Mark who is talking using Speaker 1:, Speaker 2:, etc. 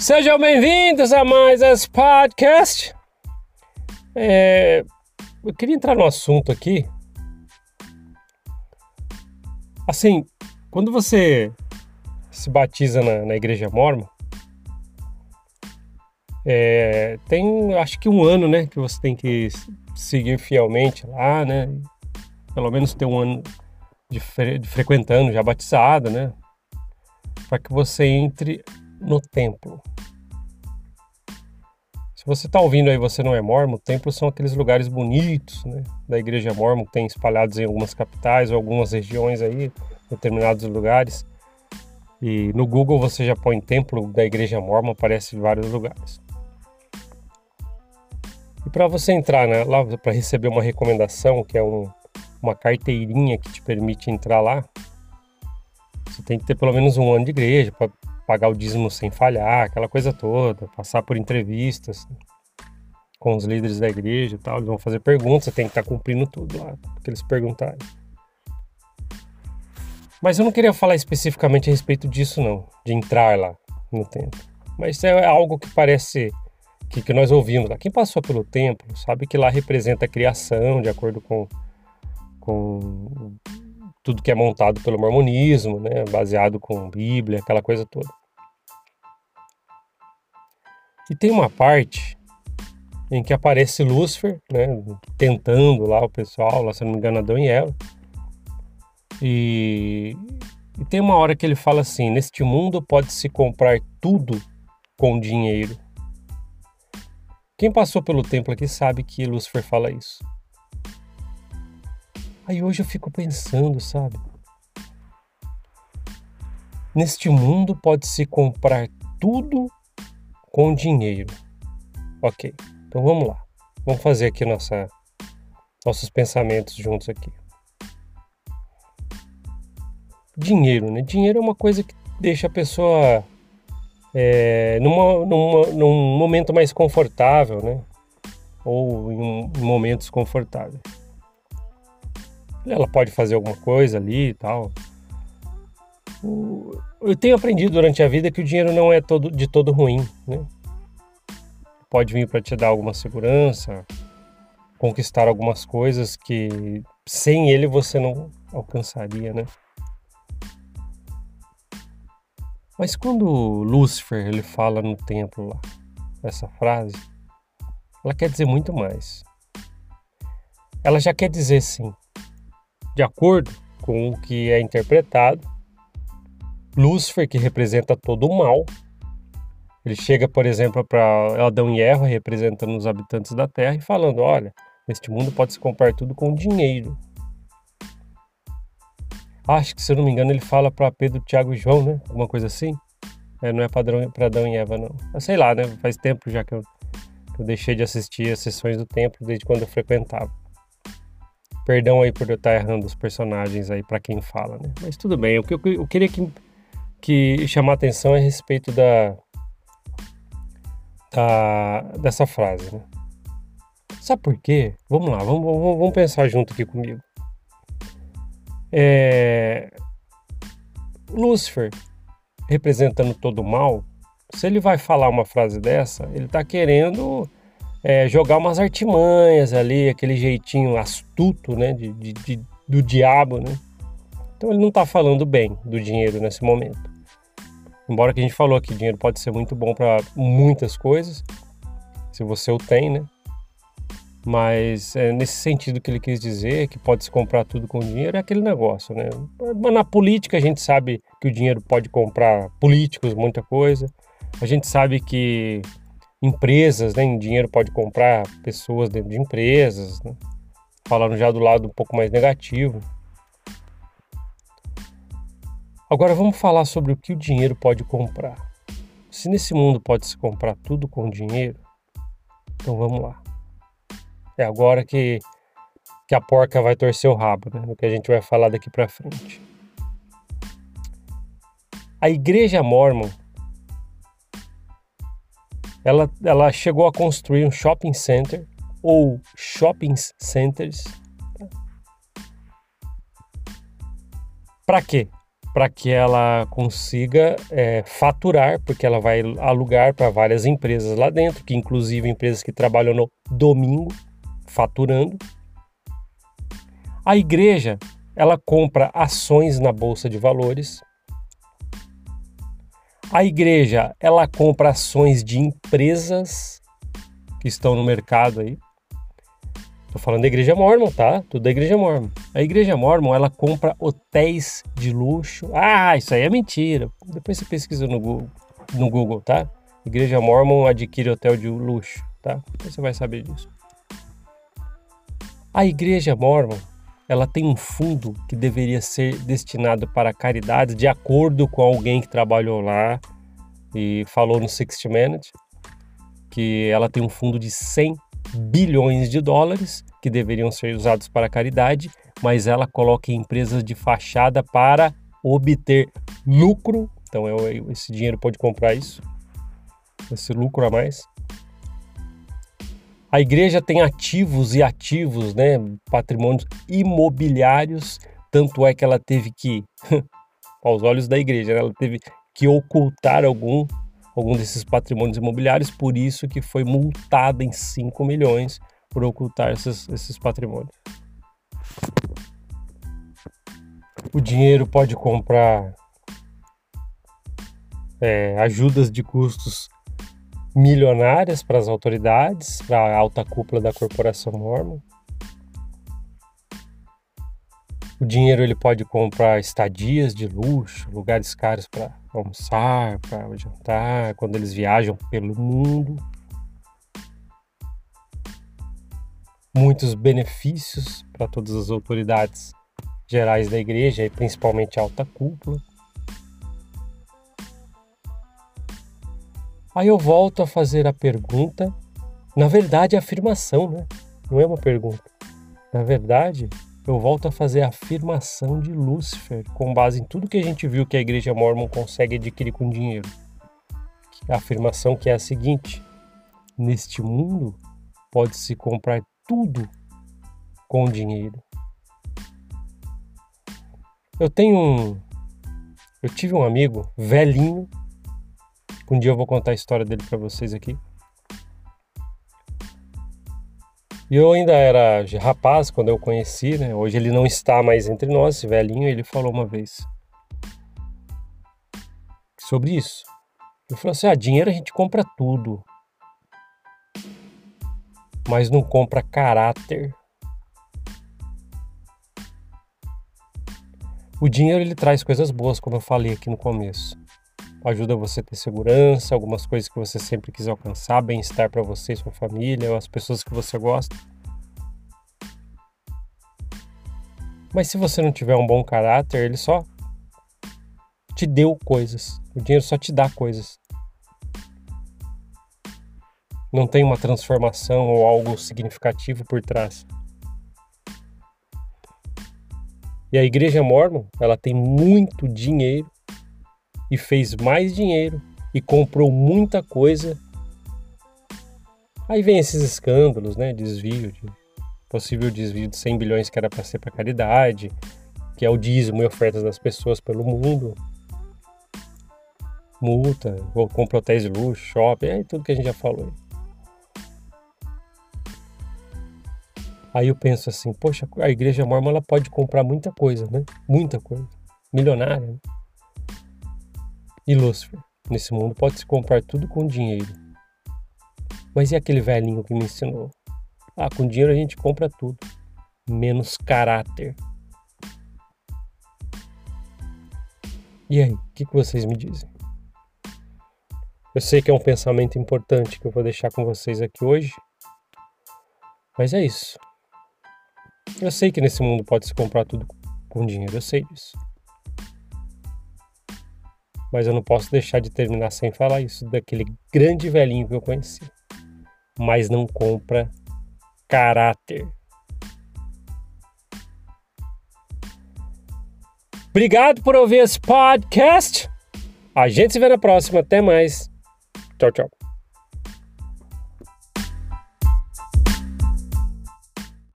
Speaker 1: Sejam bem-vindos a mais esse podcast. É, eu queria entrar no assunto aqui. Assim, quando você se batiza na, na igreja mormon, é, tem acho que um ano, né, que você tem que seguir fielmente lá, né? Pelo menos ter um ano de, fre de frequentando, já batizado, né? Para que você entre no templo. Se você está ouvindo aí você não é mormon, templos são aqueles lugares bonitos, né? Da igreja mormon que tem espalhados em algumas capitais ou algumas regiões aí, determinados lugares. E no Google você já põe templo da igreja mormon, aparece em vários lugares. E para você entrar né, lá para receber uma recomendação, que é um, uma carteirinha que te permite entrar lá, você tem que ter pelo menos um ano de igreja pagar o dízimo sem falhar, aquela coisa toda, passar por entrevistas com os líderes da igreja e tal. Eles vão fazer perguntas, você tem que estar tá cumprindo tudo lá que eles perguntarem. Mas eu não queria falar especificamente a respeito disso, não, de entrar lá no templo. Mas é algo que parece que, que nós ouvimos lá. Quem passou pelo templo sabe que lá representa a criação, de acordo com, com tudo que é montado pelo mormonismo, né, baseado com Bíblia, aquela coisa toda. E tem uma parte em que aparece Lúcifer, né, tentando lá o pessoal, lá se não me engano, Adão e Eva. E, e tem uma hora que ele fala assim: neste mundo pode-se comprar tudo com dinheiro. Quem passou pelo templo aqui sabe que Lúcifer fala isso. Aí hoje eu fico pensando, sabe? Neste mundo pode-se comprar tudo com dinheiro. Ok, então vamos lá. Vamos fazer aqui nossa, nossos pensamentos juntos aqui. Dinheiro, né? Dinheiro é uma coisa que deixa a pessoa é, numa, numa, num momento mais confortável, né? Ou em, um, em momentos confortáveis. Ela pode fazer alguma coisa ali e tal. Eu tenho aprendido durante a vida que o dinheiro não é todo, de todo ruim, né? Pode vir para te dar alguma segurança, conquistar algumas coisas que sem ele você não alcançaria, né? Mas quando Lúcifer ele fala no templo lá, essa frase, ela quer dizer muito mais. Ela já quer dizer sim, de acordo com o que é interpretado, Lúcifer, que representa todo o mal, ele chega, por exemplo, para Adão e Eva, representando os habitantes da Terra, e falando: olha, neste mundo pode se comprar tudo com dinheiro. Acho que, se eu não me engano, ele fala para Pedro, Tiago e João, né? Alguma coisa assim. É, não é para Adão e Eva, não. Mas sei lá, né? Faz tempo já que eu, que eu deixei de assistir as sessões do templo, desde quando eu frequentava. Perdão aí por eu estar errando os personagens aí para quem fala, né? Mas tudo bem. O que eu, eu queria que que chamar atenção é a respeito da, da dessa frase. Né? Sabe por quê? Vamos lá, vamos, vamos, vamos pensar junto aqui comigo. É... Lúcifer, representando todo o mal, se ele vai falar uma frase dessa, ele está querendo é, jogar umas artimanhas ali, aquele jeitinho astuto né, de, de, de do diabo, né? Então ele não está falando bem do dinheiro nesse momento. Embora que a gente falou que dinheiro pode ser muito bom para muitas coisas, se você o tem, né? Mas é nesse sentido que ele quis dizer, que pode se comprar tudo com dinheiro, é aquele negócio, né? Mas na política a gente sabe que o dinheiro pode comprar políticos, muita coisa. A gente sabe que empresas, né, dinheiro pode comprar pessoas dentro de empresas, né? falando já do lado um pouco mais negativo. Agora vamos falar sobre o que o dinheiro pode comprar. Se nesse mundo pode se comprar tudo com dinheiro, então vamos lá. É agora que, que a porca vai torcer o rabo, né? No que a gente vai falar daqui para frente. A igreja mormon ela, ela chegou a construir um shopping center ou shopping centers. Para quê? Para que ela consiga é, faturar, porque ela vai alugar para várias empresas lá dentro, que inclusive empresas que trabalham no domingo, faturando. A igreja, ela compra ações na bolsa de valores. A igreja, ela compra ações de empresas que estão no mercado aí. Tô falando da igreja mormon, tá? Tudo da igreja mormon. A igreja mormon, ela compra hotéis de luxo. Ah, isso aí é mentira. Depois você pesquisa no Google, no Google tá? Igreja mormon adquire hotel de luxo, tá? Depois você vai saber disso. A igreja mormon, ela tem um fundo que deveria ser destinado para caridades, de acordo com alguém que trabalhou lá e falou no 60 Minutes, que ela tem um fundo de 100 bilhões de dólares que deveriam ser usados para caridade, mas ela coloca em empresas de fachada para obter lucro. Então esse dinheiro pode comprar isso, esse lucro a mais. A igreja tem ativos e ativos, né, patrimônios imobiliários, tanto é que ela teve que, aos olhos da igreja, né, ela teve que ocultar algum algum desses patrimônios imobiliários, por isso que foi multada em 5 milhões por ocultar esses, esses patrimônios. O dinheiro pode comprar é, ajudas de custos milionárias para as autoridades, para a alta cúpula da corporação Mormon. O dinheiro ele pode comprar estadias de luxo, lugares caros para almoçar, para jantar, quando eles viajam pelo mundo. Muitos benefícios para todas as autoridades gerais da igreja e principalmente a alta cúpula. Aí eu volto a fazer a pergunta, na verdade, a afirmação, né? Não é uma pergunta. Na verdade, eu volto a fazer a afirmação de Lúcifer, com base em tudo que a gente viu que a igreja mormon consegue adquirir com dinheiro. A afirmação que é a seguinte: neste mundo pode-se comprar tudo com dinheiro. Eu tenho um. Eu tive um amigo velhinho. Um dia eu vou contar a história dele para vocês aqui. E eu ainda era rapaz quando eu conheci, né? Hoje ele não está mais entre nós, esse velhinho, ele falou uma vez sobre isso. Ele falou assim: ah, dinheiro a gente compra tudo, mas não compra caráter. O dinheiro ele traz coisas boas, como eu falei aqui no começo ajuda você a ter segurança, algumas coisas que você sempre quis alcançar, bem-estar para você sua família, as pessoas que você gosta. Mas se você não tiver um bom caráter, ele só te deu coisas. O dinheiro só te dá coisas. Não tem uma transformação ou algo significativo por trás. E a igreja mormon, ela tem muito dinheiro e fez mais dinheiro e comprou muita coisa. Aí vem esses escândalos, né? Desvio, de, possível desvio de 100 bilhões que era para ser para caridade, que é o dízimo e ofertas das pessoas pelo mundo. Multa, compra hotéis de luxo, shopping, é tudo que a gente já falou. Aí eu penso assim, poxa, a igreja mormon ela pode comprar muita coisa, né? Muita coisa. Milionária, né? E Lúcifer, nesse mundo pode-se comprar tudo com dinheiro. Mas e aquele velhinho que me ensinou? Ah, com dinheiro a gente compra tudo, menos caráter. E aí, o que, que vocês me dizem? Eu sei que é um pensamento importante que eu vou deixar com vocês aqui hoje, mas é isso. Eu sei que nesse mundo pode se comprar tudo com dinheiro, eu sei disso mas eu não posso deixar de terminar sem falar isso daquele grande velhinho que eu conheci. Mas não compra caráter. Obrigado por ouvir esse podcast. A gente se vê na próxima. Até mais. Tchau, tchau.